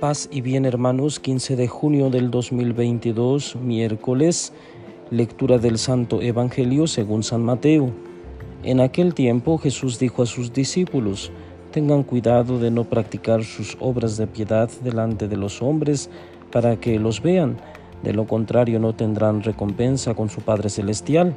Paz y bien hermanos, 15 de junio del 2022, miércoles, lectura del Santo Evangelio según San Mateo. En aquel tiempo Jesús dijo a sus discípulos, tengan cuidado de no practicar sus obras de piedad delante de los hombres para que los vean, de lo contrario no tendrán recompensa con su Padre Celestial.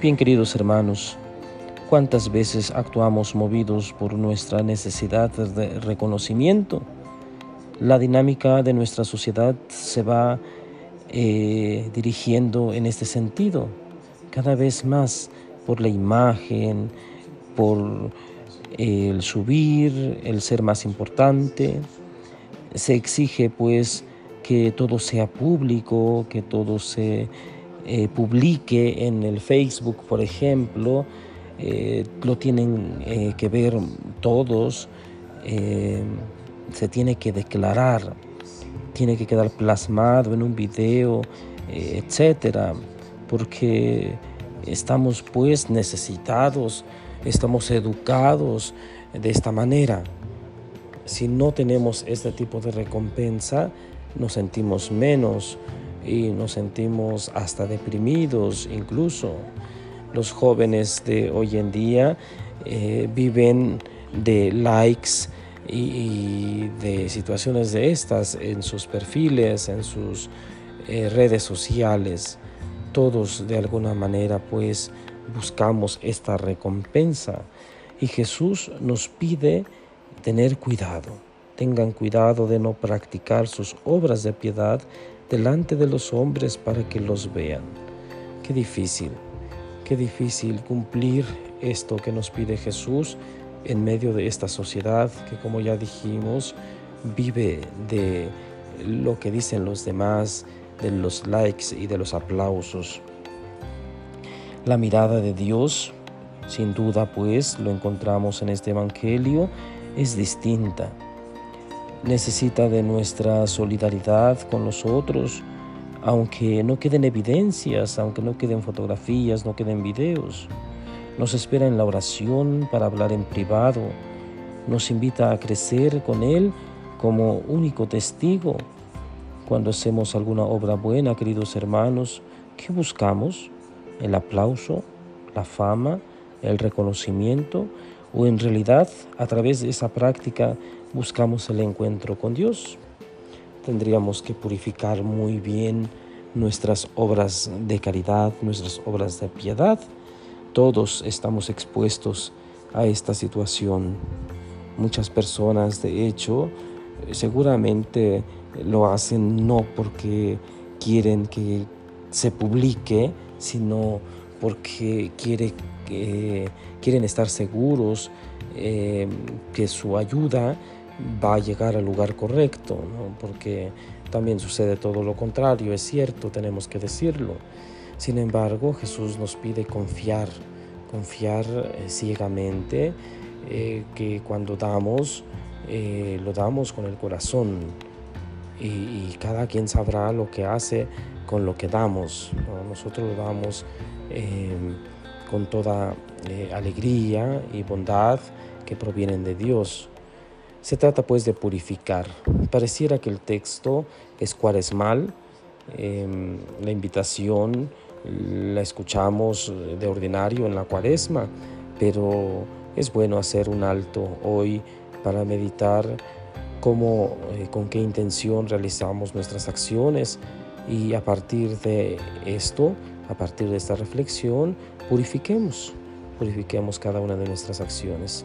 Bien queridos hermanos, ¿cuántas veces actuamos movidos por nuestra necesidad de reconocimiento? La dinámica de nuestra sociedad se va eh, dirigiendo en este sentido, cada vez más por la imagen, por el subir, el ser más importante. Se exige pues que todo sea público, que todo se eh, publique en el Facebook, por ejemplo, eh, lo tienen que ver todos, se tiene que declarar tiene que quedar plasmado en un video, eh, etcétera, porque estamos pues necesitados, estamos educados de esta manera. Si no tenemos este tipo de recompensa, nos sentimos menos y nos sentimos hasta deprimidos incluso. Los jóvenes de hoy en día eh, viven de likes, y, de situaciones de estas en sus perfiles, en sus eh, redes sociales. Todos de alguna manera pues buscamos esta recompensa y Jesús nos pide tener cuidado. Tengan cuidado de no practicar sus obras de piedad delante de los hombres para que los vean. Qué difícil, qué difícil cumplir esto que nos pide Jesús en medio de esta sociedad que como ya dijimos vive de lo que dicen los demás, de los likes y de los aplausos. La mirada de Dios, sin duda pues, lo encontramos en este Evangelio, es distinta. Necesita de nuestra solidaridad con los otros, aunque no queden evidencias, aunque no queden fotografías, no queden videos. Nos espera en la oración para hablar en privado. Nos invita a crecer con Él como único testigo. Cuando hacemos alguna obra buena, queridos hermanos, ¿qué buscamos? ¿El aplauso? ¿La fama? ¿El reconocimiento? ¿O en realidad a través de esa práctica buscamos el encuentro con Dios? Tendríamos que purificar muy bien nuestras obras de caridad, nuestras obras de piedad todos estamos expuestos a esta situación. Muchas personas, de hecho, seguramente lo hacen no porque quieren que se publique, sino porque quiere, quieren estar seguros eh, que su ayuda va a llegar al lugar correcto, porque también sucede todo lo contrario, es cierto, tenemos que decirlo. Sin embargo, Jesús nos pide confiar, confiar eh, ciegamente, eh, que cuando damos, eh, lo damos con el corazón y, cada quien sabrá lo que hace con lo que damos. Nosotros lo damos con toda alegría y bondad que provienen de Dios. Se trata pues de purificar. Pareciera que el texto es cuaresmal, em, la invitación la escuchamos de ordinario en la cuaresma, pero es bueno hacer un alto hoy para meditar cómo, eh, con qué intención realizamos nuestras acciones y a partir de esto, a partir de esta reflexión, purifiquemos, purifiquemos cada una de nuestras acciones.